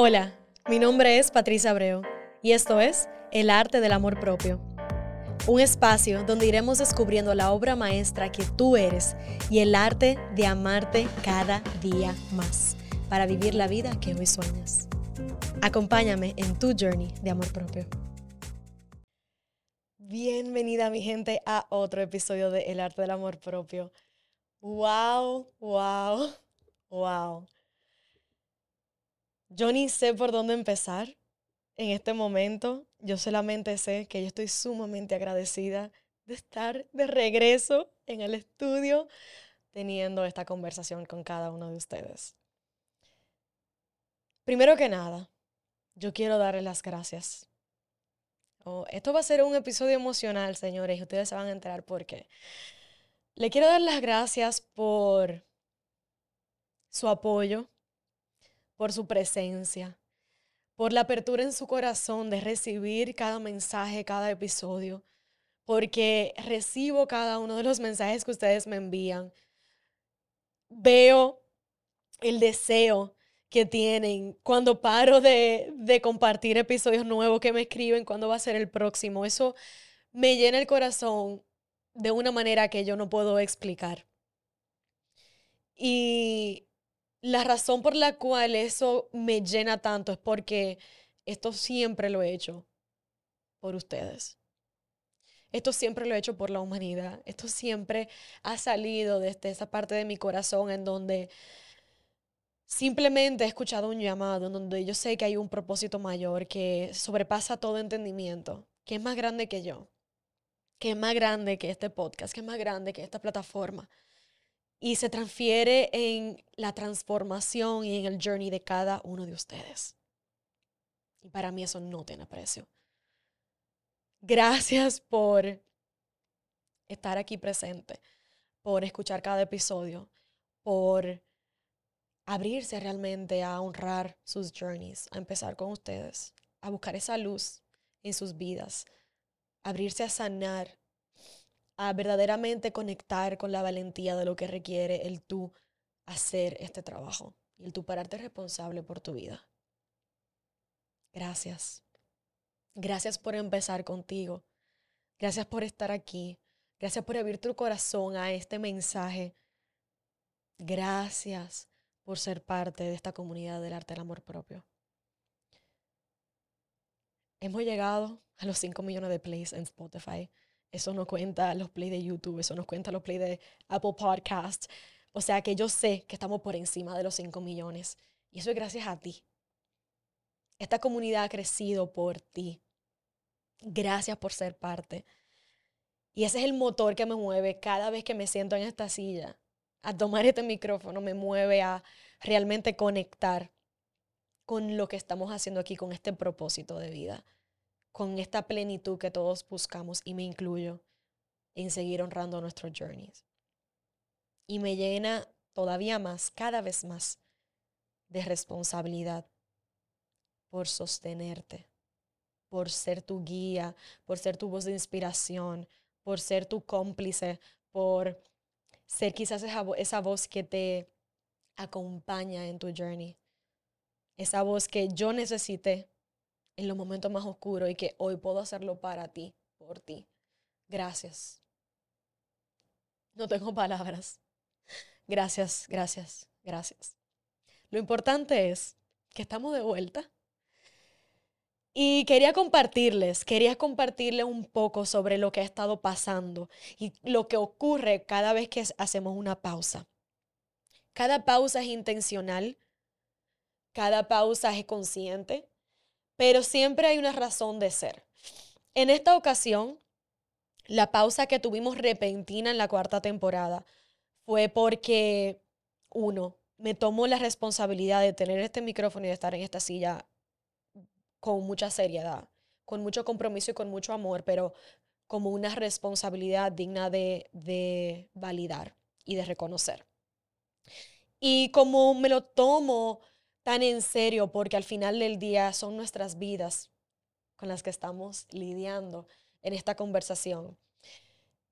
Hola, mi nombre es Patricia Abreu y esto es El Arte del Amor Propio. Un espacio donde iremos descubriendo la obra maestra que tú eres y el arte de amarte cada día más para vivir la vida que hoy sueñas. Acompáñame en tu journey de amor propio. Bienvenida mi gente a otro episodio de El Arte del Amor Propio. ¡Wow! ¡Wow! ¡Wow! Yo ni sé por dónde empezar en este momento. Yo solamente sé que yo estoy sumamente agradecida de estar de regreso en el estudio teniendo esta conversación con cada uno de ustedes. Primero que nada, yo quiero darles las gracias. Oh, esto va a ser un episodio emocional, señores, y ustedes se van a enterar por qué. Le quiero dar las gracias por su apoyo, por su presencia, por la apertura en su corazón de recibir cada mensaje, cada episodio, porque recibo cada uno de los mensajes que ustedes me envían. Veo el deseo que tienen cuando paro de, de compartir episodios nuevos que me escriben, cuándo va a ser el próximo. Eso me llena el corazón de una manera que yo no puedo explicar. Y la razón por la cual eso me llena tanto es porque esto siempre lo he hecho por ustedes. Esto siempre lo he hecho por la humanidad. Esto siempre ha salido desde esa parte de mi corazón en donde simplemente he escuchado un llamado, en donde yo sé que hay un propósito mayor que sobrepasa todo entendimiento, que es más grande que yo, que es más grande que este podcast, que es más grande que esta plataforma y se transfiere en la transformación y en el journey de cada uno de ustedes. Y para mí eso no tiene precio. Gracias por estar aquí presente, por escuchar cada episodio, por abrirse realmente a honrar sus journeys, a empezar con ustedes, a buscar esa luz en sus vidas, abrirse a sanar a verdaderamente conectar con la valentía de lo que requiere el tú hacer este trabajo y el tú pararte responsable por tu vida. Gracias. Gracias por empezar contigo. Gracias por estar aquí. Gracias por abrir tu corazón a este mensaje. Gracias por ser parte de esta comunidad del arte del amor propio. Hemos llegado a los 5 millones de plays en Spotify. Eso no cuenta los plays de YouTube, eso no cuenta los plays de Apple Podcasts. O sea que yo sé que estamos por encima de los 5 millones. Y eso es gracias a ti. Esta comunidad ha crecido por ti. Gracias por ser parte. Y ese es el motor que me mueve cada vez que me siento en esta silla. A tomar este micrófono me mueve a realmente conectar con lo que estamos haciendo aquí, con este propósito de vida con esta plenitud que todos buscamos y me incluyo en seguir honrando nuestros journeys. Y me llena todavía más, cada vez más, de responsabilidad por sostenerte, por ser tu guía, por ser tu voz de inspiración, por ser tu cómplice, por ser quizás esa, esa voz que te acompaña en tu journey. Esa voz que yo necesité en los momentos más oscuros y que hoy puedo hacerlo para ti, por ti. Gracias. No tengo palabras. Gracias, gracias, gracias. Lo importante es que estamos de vuelta. Y quería compartirles, quería compartirles un poco sobre lo que ha estado pasando y lo que ocurre cada vez que hacemos una pausa. Cada pausa es intencional, cada pausa es consciente, pero siempre hay una razón de ser. En esta ocasión, la pausa que tuvimos repentina en la cuarta temporada fue porque, uno, me tomó la responsabilidad de tener este micrófono y de estar en esta silla con mucha seriedad, con mucho compromiso y con mucho amor, pero como una responsabilidad digna de, de validar y de reconocer. Y como me lo tomo tan en serio porque al final del día son nuestras vidas con las que estamos lidiando en esta conversación.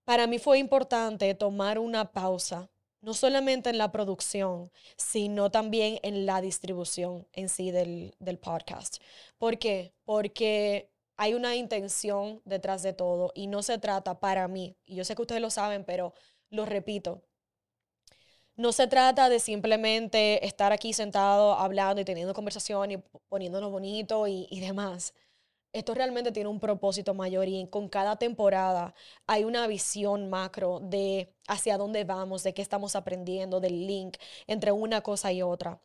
Para mí fue importante tomar una pausa, no solamente en la producción, sino también en la distribución en sí del, del podcast. ¿Por qué? Porque hay una intención detrás de todo y no se trata para mí, y yo sé que ustedes lo saben, pero lo repito, no se trata de simplemente estar aquí sentado hablando y teniendo conversación y poniéndonos bonito y, demás esto realmente tiene un propósito mayor y con cada temporada hay una visión macro de hacia dónde vamos, de qué estamos aprendiendo, del link entre una cosa y otra.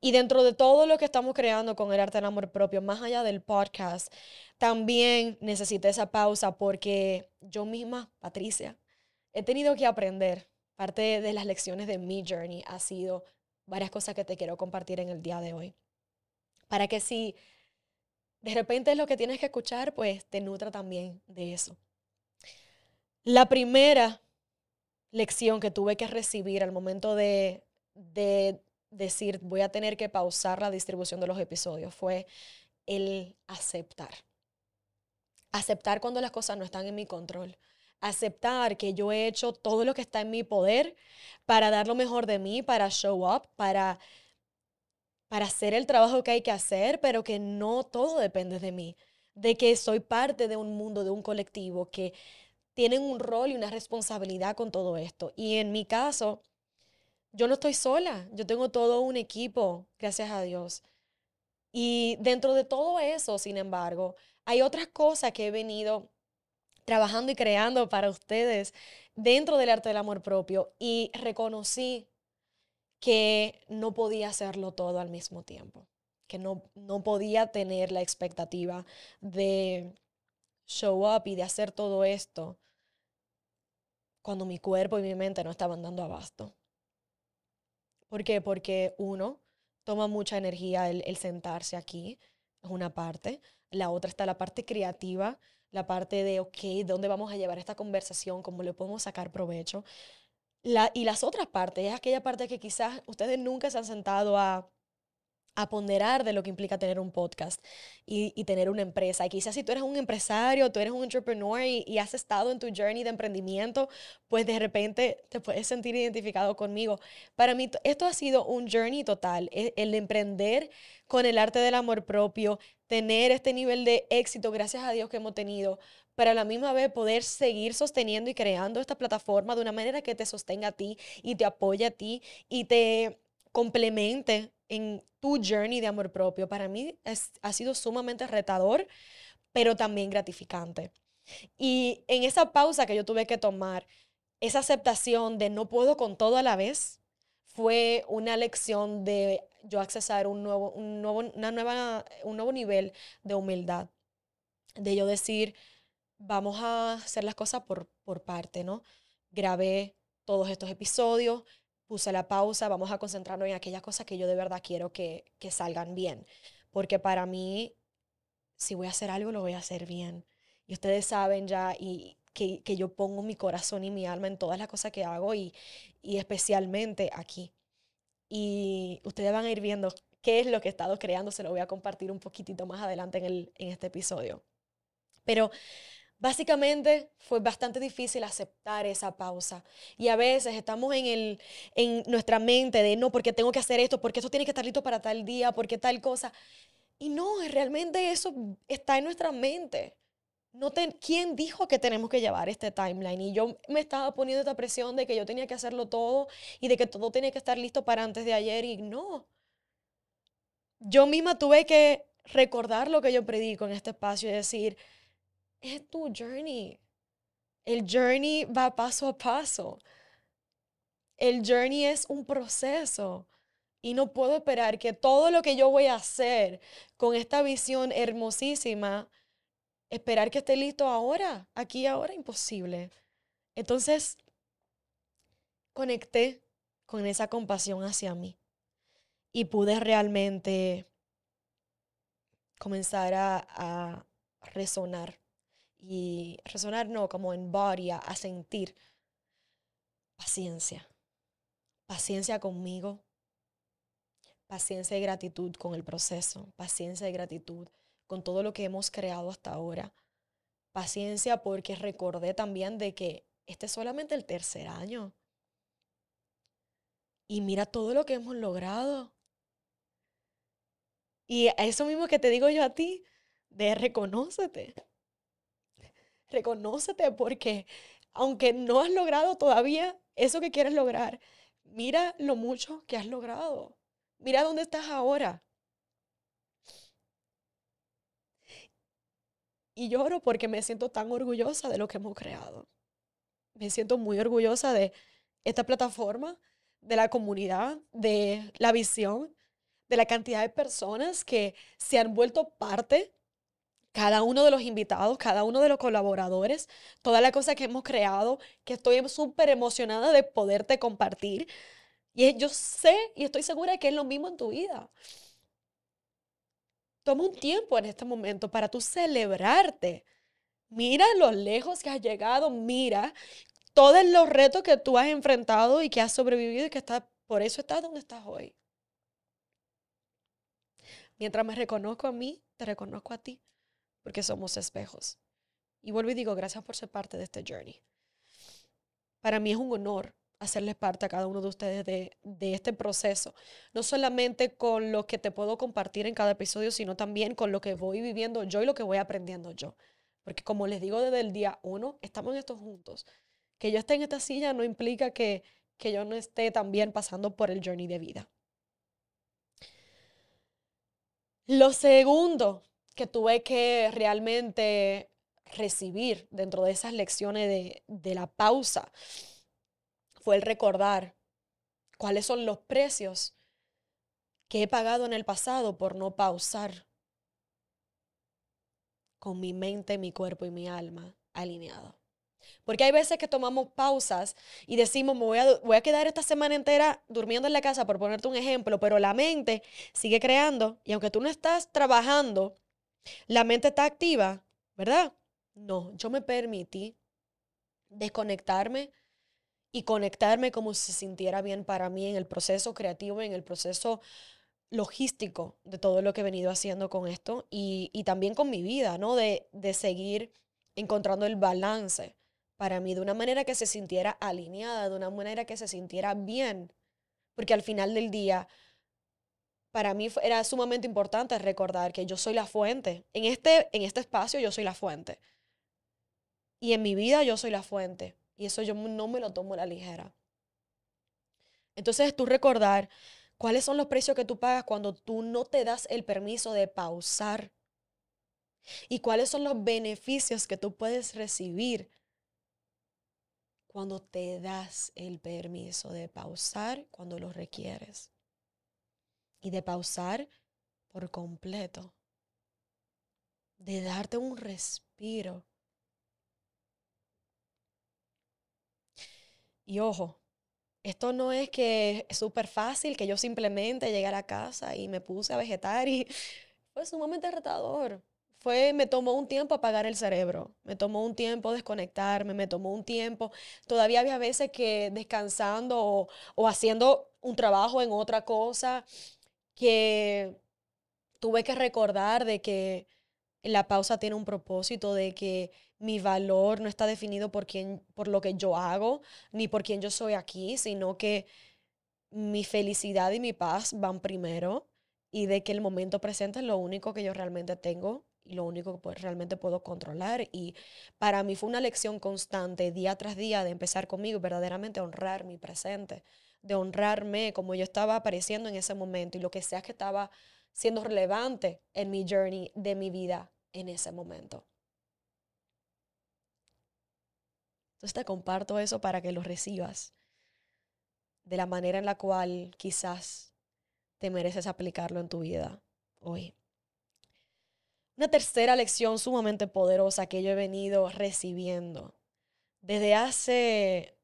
Y dentro de todo lo que estamos creando con el arte del amor propio, más allá del podcast, también necesité esa pausa porque yo misma, Patricia, he tenido que aprender. Parte de las lecciones de mi journey ha sido varias cosas que te quiero compartir en el día de hoy. Para que si de repente es lo que tienes que escuchar, pues te nutra también de eso. La primera lección que tuve que recibir al momento de, de decir voy a tener que pausar la distribución de los episodios fue el aceptar. Aceptar cuando las cosas no están en mi control. Aceptar que yo he hecho todo lo que está en mi poder para dar lo mejor de mí, para show up, para para hacer el trabajo que hay que hacer, pero que no todo depende de mí, de que soy parte de un mundo, de un colectivo, que tienen un rol y una responsabilidad con todo esto. Y en mi caso, yo no estoy sola, yo tengo todo un equipo, gracias a Dios. Y dentro de todo eso, sin embargo, hay otras cosas que he venido trabajando y creando para ustedes dentro del arte del amor propio y reconocí que no podía hacerlo todo al mismo tiempo, que no, no podía tener la expectativa de show up y de hacer todo esto cuando mi cuerpo y mi mente no estaban dando abasto. ¿Por qué? Porque uno, toma mucha energía el, el sentarse aquí, es una parte. La otra está la parte creativa, la parte de, ok, ¿dónde vamos a llevar esta conversación? ¿Cómo le podemos sacar provecho? y las otras partes, es aquella parte que quizás ustedes nunca se han sentado a, a ponderar de lo que implica tener un podcast y, y, tener una empresa. Y quizás si tú eres un empresario, tú eres un entrepreneur y, y, has estado en tu journey de emprendimiento, pues de repente te puedes sentir identificado conmigo. Para mí esto ha sido un journey total, el, el emprender con el arte del amor propio, tener este nivel de éxito, gracias a Dios que hemos tenido, pero a la misma vez poder seguir sosteniendo y creando esta plataforma de una manera que te sostenga a ti y te apoye a ti y te complemente en tu journey de amor propio. Para mí ha sido sumamente retador, pero también gratificante. Y en esa pausa que yo tuve que tomar, esa aceptación de no puedo con todo a la vez, fue una lección de yo accesar un nuevo, un nuevo, una nueva, un nuevo nivel de humildad. De yo decir, vamos a hacer las cosas por, por parte, ¿no? Grabé todos estos episodios, puse la pausa, vamos a concentrarnos en aquellas cosas que yo de verdad quiero que, que salgan bien. Porque para mí, si voy a hacer algo, lo voy a hacer bien. Y ustedes saben ya y que, yo pongo mi corazón y mi alma en todas las cosas que hago y, y especialmente aquí. Y ustedes van a ir viendo qué es lo que he estado creando, se lo voy a compartir un poquitito más adelante en, el, en este episodio. Pero Básicamente fue bastante difícil aceptar esa pausa. Y a veces estamos en, el, en nuestra mente de no, porque tengo que hacer esto, porque esto tiene que estar listo para tal día, porque tal cosa. Y no, realmente eso está en nuestra mente. No ¿Quién dijo que tenemos que llevar este timeline? Y yo me estaba poniendo esta presión de que yo tenía que hacerlo todo y de que todo tenía que estar listo para antes de ayer. Y no. Yo misma tuve que recordar lo que yo predico en este espacio y decir, es tu journey. El journey va paso a paso. El journey es un proceso. Y no puedo esperar que todo lo que yo voy a hacer con esta visión hermosísima, esperar que esté listo ahora, aquí ahora, imposible. Entonces, conecté con esa compasión hacia mí y pude realmente comenzar a, resonar y resonar no, como en body, a, sentir paciencia. Paciencia conmigo, paciencia y gratitud con el proceso, paciencia y gratitud con todo lo que hemos creado hasta ahora. Paciencia porque recordé también de que este es solamente el tercer año. Y mira todo lo que hemos logrado. Y eso mismo que te digo yo a ti, de reconócete. Reconócete porque aunque no has logrado todavía eso que quieres lograr, mira lo mucho que has logrado. Mira dónde estás ahora. Y lloro porque me siento tan orgullosa de lo que hemos creado. Me siento muy orgullosa de esta plataforma, de la comunidad, de la visión, de la cantidad de personas que se han vuelto parte, cada uno de los invitados, cada uno de los colaboradores, toda la cosa que hemos creado, que estoy súper emocionada de poderte compartir. Y yo sé y estoy segura de que es lo mismo en tu vida. Toma un tiempo en este momento para tú celebrarte. Mira lo lejos que has llegado, mira todos los retos que tú has enfrentado y que has sobrevivido y que está, por eso estás donde estás hoy. Mientras me reconozco a mí, te reconozco a ti, porque somos espejos. Y vuelvo y digo, gracias por ser parte de este journey. Para mí es un honor hacerles parte a cada uno de ustedes de, este proceso. No solamente con lo que te puedo compartir en cada episodio, sino también con lo que voy viviendo yo y lo que voy aprendiendo yo. Porque como les digo desde el día uno, estamos en esto juntos. Que yo esté en esta silla no implica que, que yo no esté también pasando por el journey de vida. Lo segundo que tuve que realmente recibir dentro de esas lecciones de, de la pausa fue el recordar cuáles son los precios que he pagado en el pasado por no pausar con mi mente, mi cuerpo y mi alma alineado. Porque hay veces que tomamos pausas y decimos, me voy a, voy a quedar esta semana entera durmiendo en la casa, por ponerte un ejemplo, pero la mente sigue creando y aunque tú no estás trabajando, la mente está activa, ¿verdad? No, yo me permití desconectarme y conectarme como si se sintiera bien para mí en el proceso creativo, en el proceso logístico de todo lo que he venido haciendo con esto y, y también con mi vida, ¿no? De, de seguir encontrando el balance para mí de una manera que se sintiera alineada, de una manera que se sintiera bien, porque al final del día, para mí era sumamente importante recordar que yo soy la fuente. En este, en este espacio yo soy la fuente. Y en mi vida yo soy la fuente. Y eso yo no me lo tomo a la ligera. Entonces tú recordar cuáles son los precios que tú pagas cuando tú no te das el permiso de pausar. Y cuáles son los beneficios que tú puedes recibir cuando te das el permiso de pausar cuando lo requieres. Y de pausar por completo. De darte un respiro Y ojo, esto no es que es súper fácil, que yo simplemente llegué a casa y me puse a vegetar y fue sumamente retador. Fue, me tomó un tiempo apagar el cerebro, me tomó un tiempo desconectarme, me tomó un tiempo. Todavía había veces que descansando o, o haciendo un trabajo en otra cosa que tuve que recordar de que la pausa tiene un propósito, de que mi valor no está definido por, quién, por lo que yo hago, ni por quién yo soy aquí, sino que mi felicidad y mi paz van primero y de que el momento presente es lo único que yo realmente tengo y lo único que realmente puedo controlar. Y para mí fue una lección constante, día tras día, de empezar conmigo, verdaderamente honrar mi presente, de honrarme como yo estaba apareciendo en ese momento y lo que sea que estaba siendo relevante en mi journey de mi vida en ese momento. Entonces te comparto eso para que lo recibas de la manera en la cual quizás te mereces aplicarlo en tu vida hoy. Una tercera lección sumamente poderosa que yo he venido recibiendo desde hace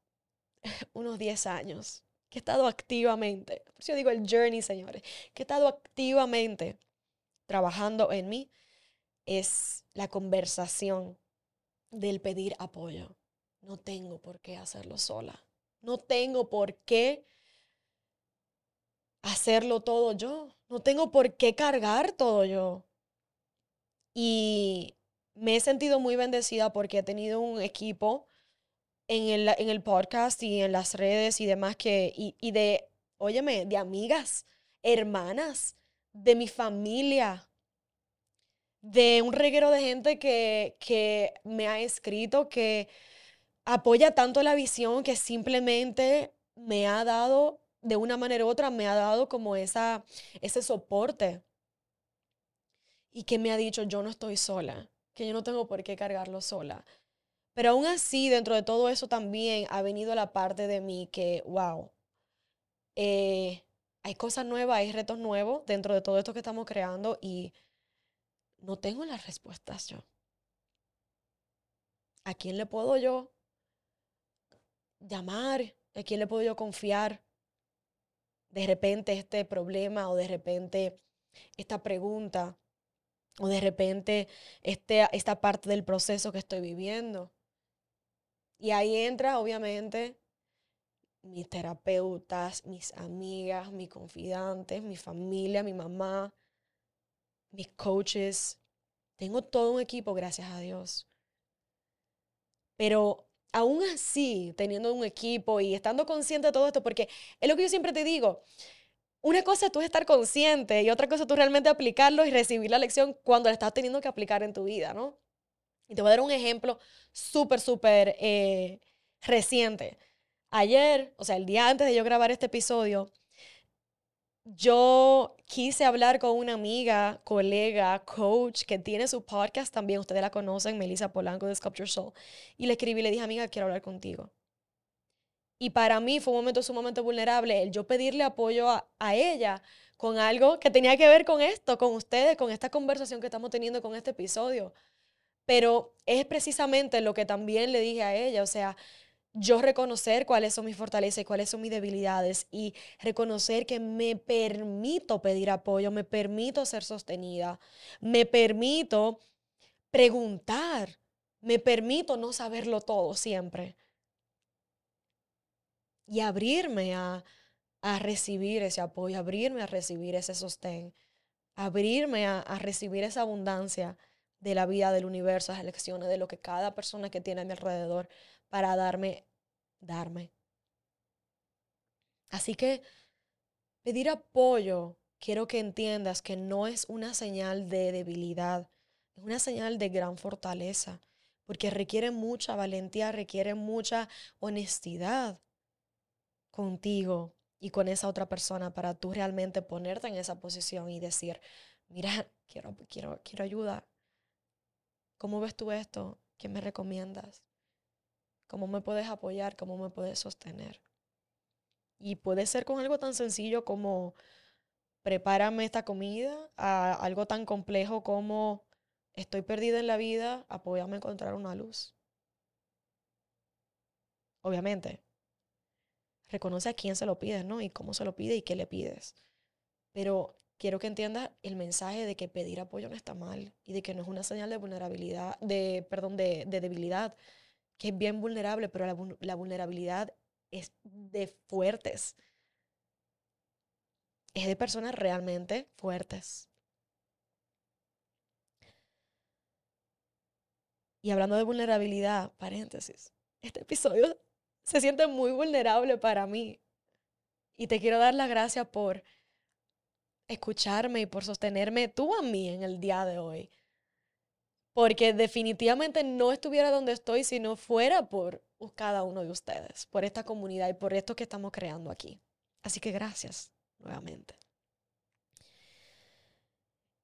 unos 10 años, que he estado activamente, por eso yo digo el journey, señores, que he estado activamente trabajando en mí, es la conversación del pedir apoyo no tengo por qué hacerlo sola. No tengo por qué hacerlo todo yo. No tengo por qué cargar todo yo. Y me he sentido muy bendecida porque he tenido un equipo en el, en el podcast y en las redes y demás que, y, y de óyeme, de amigas, hermanas, de mi familia, de un reguero de gente que, que me ha escrito, que apoya tanto la visión que simplemente me ha dado, de una manera u otra, me ha dado como esa, ese soporte. Y que me ha dicho, yo no estoy sola, que yo no tengo por qué cargarlo sola. Pero aún así, dentro de todo eso también ha venido la parte de mí que, wow, eh, hay cosas nuevas, hay retos nuevos dentro de todo esto que estamos creando y no tengo las respuestas yo. ¿A quién le puedo yo llamar? ¿A quién le puedo yo confiar? De repente este problema o de repente esta pregunta o de repente este, esta parte del proceso que estoy viviendo. Y ahí entra, obviamente, mis terapeutas, mis amigas, mis confidantes, mi familia, mi mamá, mis coaches. Tengo todo un equipo, gracias a Dios. Pero aún así, teniendo un equipo y estando consciente de todo esto, porque es lo que yo siempre te digo, una cosa es tú estar consciente y otra cosa es tú realmente aplicarlo y recibir la lección cuando la estás teniendo que aplicar en tu vida, ¿no? Y te voy a dar un ejemplo súper, súper eh, reciente. Ayer, o sea, el día antes de yo grabar este episodio, yo quise hablar con una amiga, colega, coach que tiene su podcast también, ustedes la conocen, Melissa Polanco de Sculpture Soul, y le escribí le dije, amiga, quiero hablar contigo. Y para mí fue un momento sumamente vulnerable el yo pedirle apoyo a, a ella con algo que tenía que ver con esto, con ustedes, con esta conversación que estamos teniendo con este episodio. Pero es precisamente lo que también le dije a ella, o sea, yo reconocer cuáles son mis fortalezas y cuáles son mis debilidades y reconocer que me permito pedir apoyo, me permito ser sostenida, me permito preguntar, me permito no saberlo todo siempre y abrirme a, recibir ese apoyo, abrirme a recibir ese sostén, abrirme a, a, recibir esa abundancia de la vida, del universo, las elecciones, de lo que cada persona que tiene a mi alrededor para darme, darme. Así que pedir apoyo, quiero que entiendas que no es una señal de debilidad, es una señal de gran fortaleza, porque requiere mucha valentía, requiere mucha honestidad contigo y con esa otra persona para tú realmente ponerte en esa posición y decir, mira, quiero, quiero, quiero ayuda. ¿Cómo ves tú esto? ¿Qué me recomiendas? ¿Cómo me puedes apoyar? ¿Cómo me puedes sostener? Y puede ser con algo tan sencillo como prepárame esta comida, a algo tan complejo como estoy perdida en la vida, apóyame a encontrar una luz. Obviamente, reconoce a quién se lo pides, ¿no? Y cómo se lo pide y qué le pides. Pero quiero que entiendas el mensaje de que pedir apoyo no está mal y de que no es una señal de vulnerabilidad, de, perdón, de, debilidad, que es bien vulnerable, pero la, vulnerabilidad es de fuertes. Es de personas realmente fuertes. Y hablando de vulnerabilidad, paréntesis, este episodio se siente muy vulnerable para mí. Y te quiero dar las gracias por escucharme y por sostenerme tú a mí en el día de hoy. Porque definitivamente no estuviera donde estoy si no fuera por cada uno de ustedes, por esta comunidad y por esto que estamos creando aquí. Así que gracias nuevamente.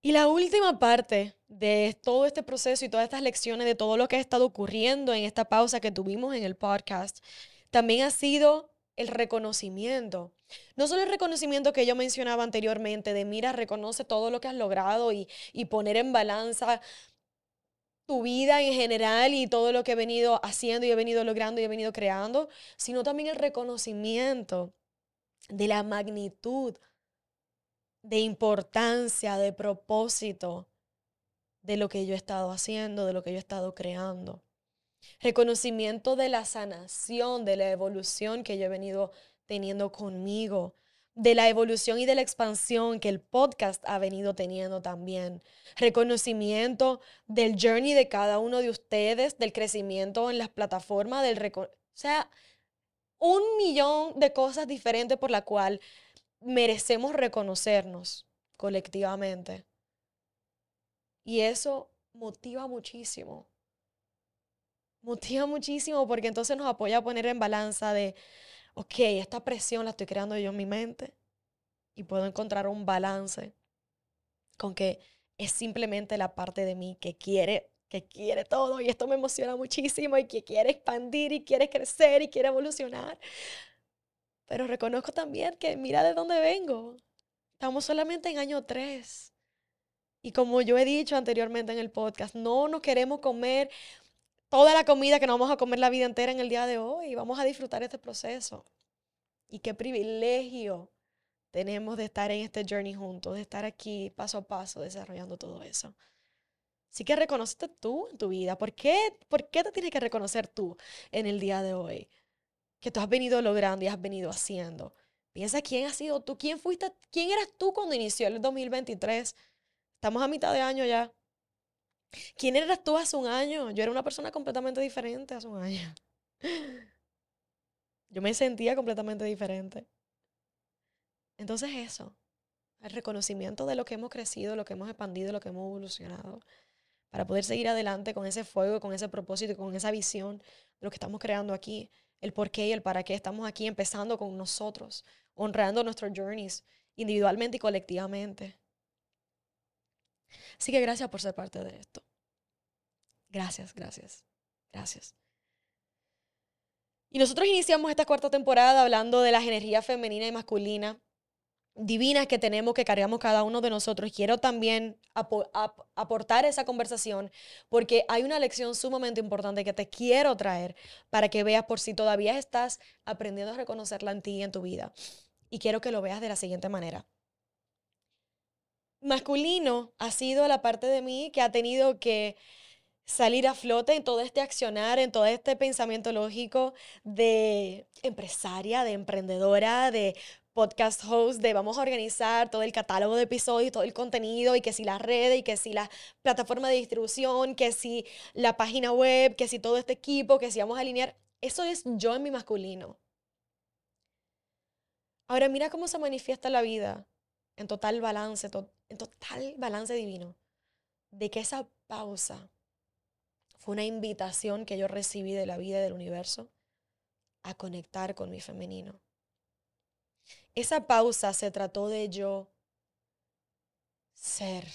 Y la última parte de todo este proceso y todas estas lecciones, de todo lo que ha estado ocurriendo en esta pausa que tuvimos en el podcast, también ha sido el reconocimiento. No solo el reconocimiento que yo mencionaba anteriormente, de mira, reconoce todo lo que has logrado y, y poner en balanza tu vida en general y todo lo que he venido haciendo y he venido logrando y he venido creando, sino también el reconocimiento de la magnitud de importancia, de propósito de lo que yo he estado haciendo, de lo que yo he estado creando. Reconocimiento de la sanación, de la evolución que yo he venido teniendo conmigo, de la evolución y de la expansión que el podcast ha venido teniendo también. Reconocimiento del journey de cada uno de ustedes, del crecimiento en las plataformas, del o sea, un millón de cosas diferentes por la cual merecemos reconocernos colectivamente. Y eso motiva muchísimo. Motiva muchísimo porque entonces nos apoya a poner en balanza de, ok, esta presión la estoy creando yo en mi mente y puedo encontrar un balance con que es simplemente la parte de mí que quiere que quiere todo y esto me emociona muchísimo y que quiere expandir y quiere crecer y quiere evolucionar. Pero reconozco también que mira de dónde vengo. Estamos solamente en año 3. Y como yo he dicho anteriormente en el podcast, no nos queremos comer toda la comida que nos vamos a comer la vida entera en el día de hoy. Vamos a disfrutar este proceso. Y qué privilegio tenemos de estar en este journey juntos, de estar aquí paso a paso desarrollando todo eso. Así que reconocete tú en tu vida. ¿Por qué, ¿Por qué te tienes que reconocer tú en el día de hoy? Que tú has venido logrando y has venido haciendo. Piensa quién has sido tú, quién fuiste, quién eras tú cuando inició el 2023. Estamos a mitad de año ya. ¿Quién eras tú hace un año? Yo era una persona completamente diferente hace un año. Yo me sentía completamente diferente. Entonces eso, el reconocimiento de lo que hemos crecido, lo que hemos expandido, lo que hemos evolucionado, para poder seguir adelante con ese fuego, con ese propósito, con esa visión de lo que estamos creando aquí, el por qué y el para qué estamos aquí empezando con nosotros, honrando nuestros journeys individualmente y colectivamente. Así que gracias por ser parte de esto. Gracias, gracias, gracias. Y nosotros iniciamos esta cuarta temporada hablando de las energías femenina y masculina divinas que tenemos, que cargamos cada uno de nosotros. Quiero también aportar esa conversación porque hay una lección sumamente importante que te quiero traer para que veas por si todavía estás aprendiendo a reconocerla en ti y en tu vida. Y quiero que lo veas de la siguiente manera. Masculino ha sido la parte de mí que ha tenido que salir a flote en todo este accionar, en todo este pensamiento lógico de empresaria, de emprendedora, de podcast host de vamos a organizar todo el catálogo de episodios, todo el contenido y que si las redes y que si la plataforma de distribución, que si la página web, que si todo este equipo, que si vamos a alinear. Eso es yo en mi masculino. Ahora mira cómo se manifiesta la vida en total balance, en total balance divino. De que esa pausa fue una invitación que yo recibí de la vida y del universo a conectar con mi femenino esa pausa se trató de yo ser,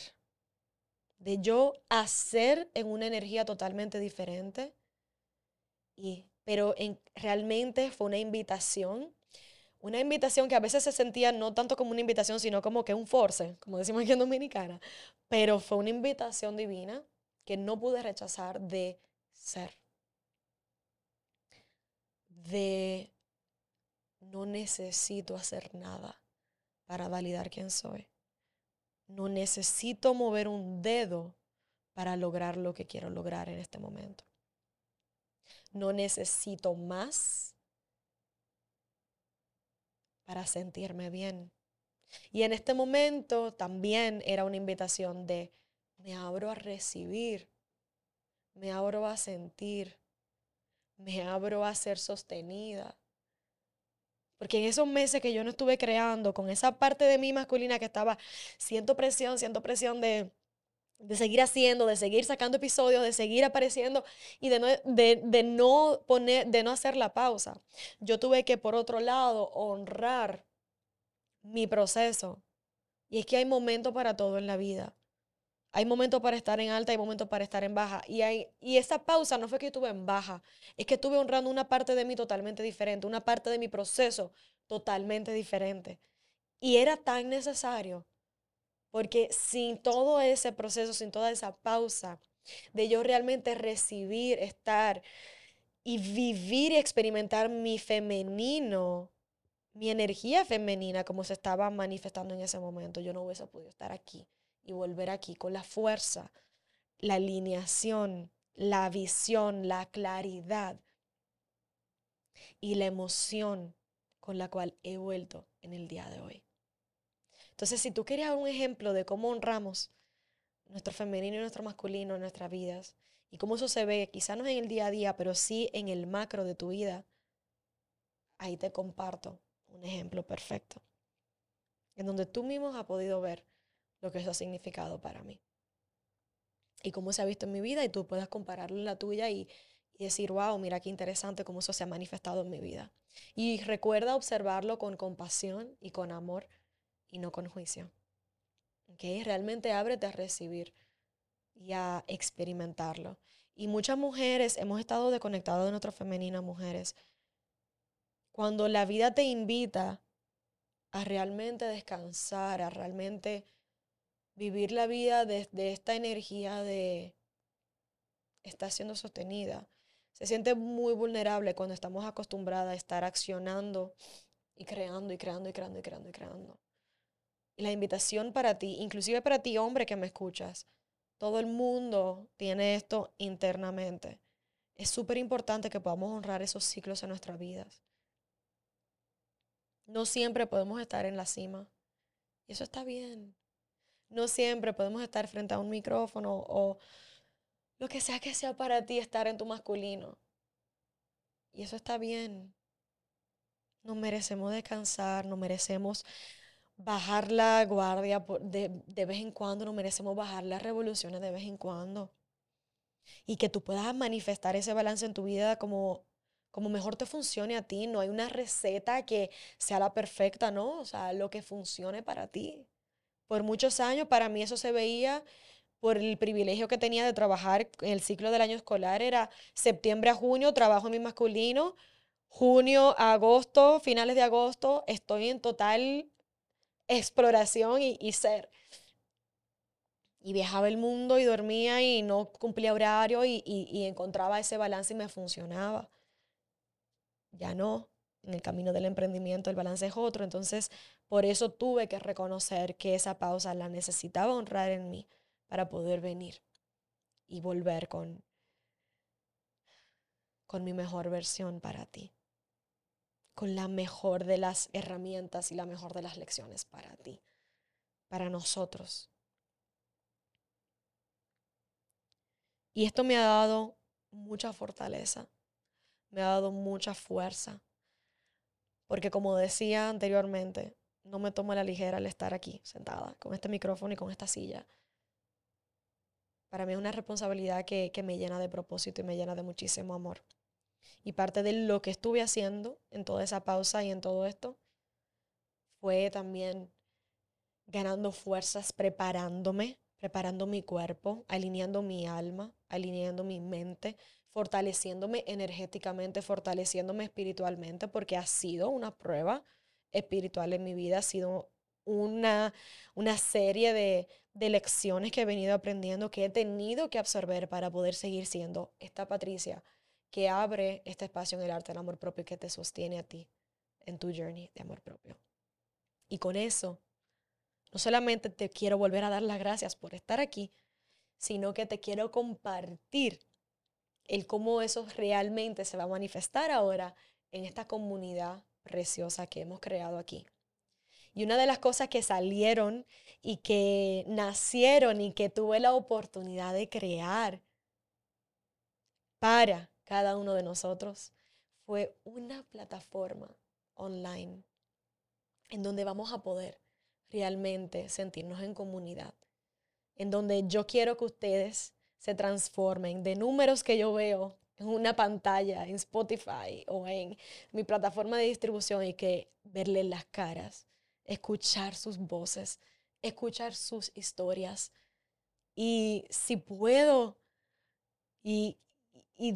de yo hacer en una energía totalmente diferente, y, pero en, realmente fue una invitación, una invitación que a veces se sentía no tanto como una invitación, sino como que un force, como decimos aquí en Dominicana, pero fue una invitación divina que no pude rechazar de ser, de no necesito hacer nada para validar quién soy. No necesito mover un dedo para lograr lo que quiero lograr en este momento. No necesito más para sentirme bien. Y en este momento también era una invitación de me abro a recibir, me abro a sentir, me abro a ser sostenida, porque en esos meses que yo no estuve creando, con esa parte de mí masculina que estaba, siento presión, siento presión de, seguir haciendo, de seguir sacando episodios, de seguir apareciendo y de no, de, no poner, de no hacer la pausa. Yo tuve que, por otro lado, honrar mi proceso. Y es que hay momentos para todo en la vida. Hay momentos para estar en alta, hay momentos para estar en baja. Y, hay, y esa pausa no fue que estuve en baja, es que estuve honrando una parte de mí totalmente diferente, una parte de mi proceso totalmente diferente. Y era tan necesario, porque sin todo ese proceso, sin toda esa pausa, de yo realmente recibir, estar y vivir y experimentar mi femenino, mi energía femenina como se estaba manifestando en ese momento, yo no hubiese podido estar aquí y volver aquí con la fuerza, la alineación, la visión, la claridad y la emoción con la cual he vuelto en el día de hoy. Entonces, si tú querías un ejemplo de cómo honramos nuestro femenino y nuestro masculino en nuestras vidas y cómo eso se ve, quizás no en el día a día, pero sí en el macro de tu vida, ahí te comparto un ejemplo perfecto. en donde tú mismo has podido ver lo que eso ha significado para mí. Y cómo se ha visto en mi vida y tú puedas compararlo en la tuya y, y decir, wow, mira qué interesante cómo eso se ha manifestado en mi vida. Y recuerda observarlo con compasión y con amor y no con juicio. ¿Okay? Realmente ábrete a recibir y a experimentarlo. Y muchas mujeres hemos estado desconectadas de nuestra femenina, mujeres. Cuando la vida te invita a realmente descansar, a realmente vivir la vida desde esta energía de está siendo sostenida. Se siente muy vulnerable cuando estamos acostumbradas a estar accionando y creando y creando y creando y creando y creando. La invitación para ti, inclusive para ti hombre que me escuchas, todo el mundo tiene esto internamente. Es súper importante que podamos honrar esos ciclos en nuestras vidas. No siempre podemos estar en la cima. Y eso está bien. No siempre podemos estar frente a un micrófono o lo que sea que sea para ti estar en tu masculino. Y eso está bien. No merecemos descansar, no merecemos bajar la guardia de, de vez en cuando, no merecemos bajar las revoluciones de vez en cuando. Y que tú puedas manifestar ese balance en tu vida como, como mejor te funcione a ti. No hay una receta que sea la perfecta, ¿no? O sea, lo que funcione para ti. Por muchos años para mí eso se veía por el privilegio que tenía de trabajar en el ciclo del año escolar. Era septiembre a junio, trabajo en mi masculino, junio a agosto, finales de agosto, estoy en total exploración y, ser. Y viajaba el mundo y dormía y no cumplía horario y, y encontraba ese balance y me funcionaba. Ya no, en el camino del emprendimiento el balance es otro, entonces por eso tuve que reconocer que esa pausa la necesitaba honrar en mí para poder venir y volver con, con mi mejor versión para ti con la mejor de las herramientas y la mejor de las lecciones para ti, para nosotros. Y esto me ha dado mucha fortaleza, me ha dado mucha fuerza, porque como decía anteriormente, no me tomo la ligera el estar aquí sentada con este micrófono y con esta silla. Para mí es una responsabilidad que, que me llena de propósito y me llena de muchísimo amor. Y parte de lo que estuve haciendo en toda esa pausa y en todo esto fue también ganando fuerzas, preparándome, preparando mi cuerpo, alineando mi alma, alineando mi mente, fortaleciéndome energéticamente, fortaleciéndome espiritualmente, porque ha sido una prueba espiritual en mi vida, ha sido una, una serie de, de lecciones que he venido aprendiendo, que he tenido que absorber para poder seguir siendo esta Patricia que abre este espacio en el arte del amor propio que te sostiene a ti en tu journey de amor propio. Y con eso, no solamente te quiero volver a dar las gracias por estar aquí, sino que te quiero compartir el cómo eso realmente se va a manifestar ahora en esta comunidad preciosa que hemos creado aquí. Y una de las cosas que salieron y que nacieron y que tuve la oportunidad de crear para cada uno de nosotros fue una plataforma online en donde vamos a poder realmente sentirnos en comunidad, en donde yo quiero que ustedes se transformen de números que yo veo en una pantalla, en Spotify o en mi plataforma de distribución y que verles las caras, escuchar sus voces, escuchar sus historias. Y si puedo y y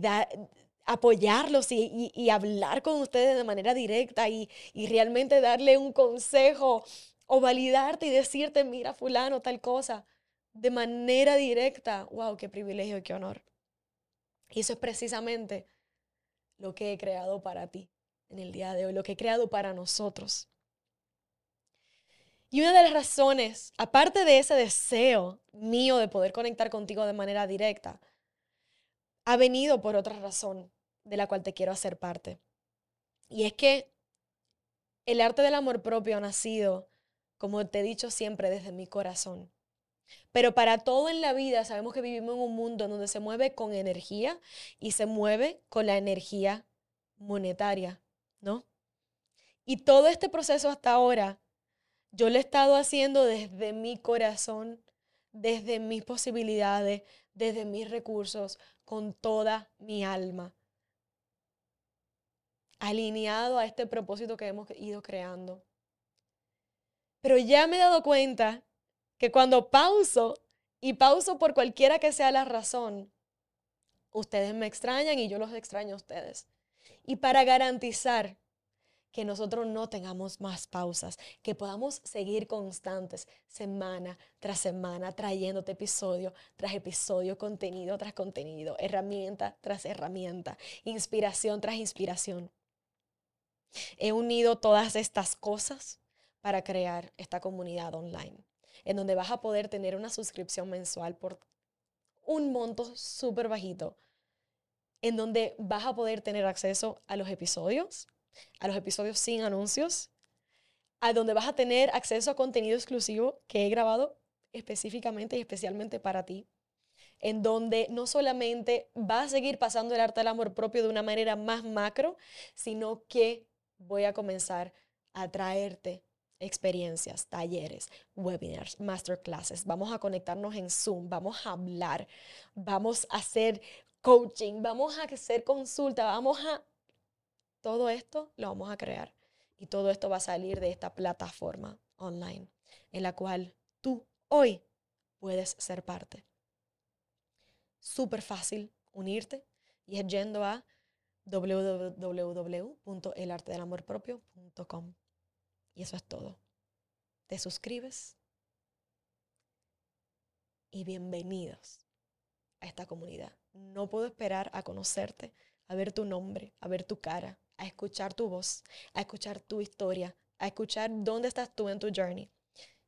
apoyarlos y, hablar con ustedes de manera directa y, y realmente darle un consejo o validarte y decirte, mira fulano, tal cosa, de manera directa. ¡Wow! ¡Qué privilegio qué honor! Y eso es precisamente lo que he creado para ti en el día de hoy, lo que he creado para nosotros. Y una de las razones, aparte de ese deseo mío de poder conectar contigo de manera directa, ha venido por otra razón de la cual te quiero hacer parte. Y es que el arte del amor propio ha nacido, como te he dicho siempre, desde mi corazón. Pero para todo en la vida sabemos que vivimos en un mundo donde se mueve con energía y se mueve con la energía monetaria, ¿no? Y todo este proceso hasta ahora Yo lo he estado haciendo desde mi corazón, desde mis posibilidades, desde mis recursos, con toda mi alma. Alineado a este propósito que hemos ido creando. Pero ya me he dado cuenta que cuando pauso, y pauso por cualquiera que sea la razón, ustedes me extrañan y yo los extraño a ustedes. Y para garantizar que nosotros no tengamos más pausas, que podamos seguir constantes semana tras semana, trayéndote episodio tras episodio, contenido tras contenido, herramienta tras herramienta, inspiración tras inspiración. He unido todas estas cosas para crear esta comunidad online, en donde vas a poder tener una suscripción mensual por un monto súper bajito, en donde vas a poder tener acceso a los episodios, a los episodios sin anuncios, a donde vas a tener acceso a contenido exclusivo que he grabado específicamente y especialmente para ti, en donde no solamente vas a seguir pasando el arte del amor propio de una manera más macro, sino que voy a comenzar a traerte experiencias, talleres, webinars, masterclasses. Vamos a conectarnos en Zoom, vamos a hablar, vamos a hacer coaching, vamos a hacer consulta, vamos a todo esto lo vamos a crear y todo esto va a salir de esta plataforma online en la cual tú hoy puedes ser parte. Súper fácil unirte y es yendo a www.elartedelamorpropio.com. Y eso es todo. Te suscribes y bienvenidos a esta comunidad. No puedo esperar a conocerte, a ver tu nombre, a ver tu cara, a escuchar tu voz, a escuchar tu historia, a escuchar dónde estás tú en tu journey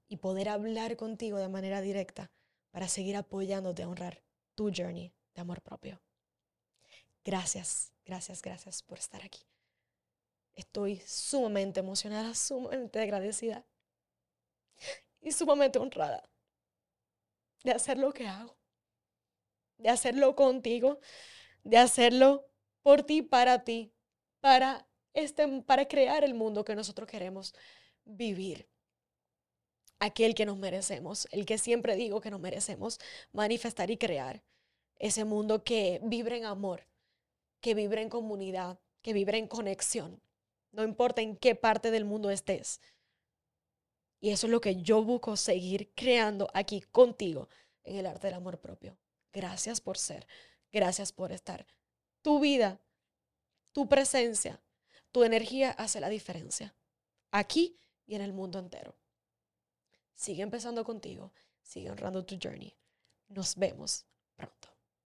y poder hablar contigo de manera directa para seguir apoyándote a honrar tu journey de amor propio. Gracias, gracias, gracias por estar aquí. Estoy sumamente emocionada, sumamente agradecida y sumamente honrada de hacer lo que hago, de hacerlo contigo, de hacerlo por ti, para ti, para, este, para crear el mundo que nosotros queremos vivir. Aquel que nos merecemos, el que siempre digo que nos merecemos manifestar y crear. Ese mundo que vibre en amor, que vibre en comunidad, que vibre en conexión. No importa en qué parte del mundo estés. Y eso es lo que yo busco seguir creando aquí contigo en el arte del amor propio. Gracias por ser, gracias por estar. Tu vida tu presencia, tu energía hace la diferencia, aquí y en el mundo entero. Sigue empezando contigo, sigue honrando tu journey. Nos vemos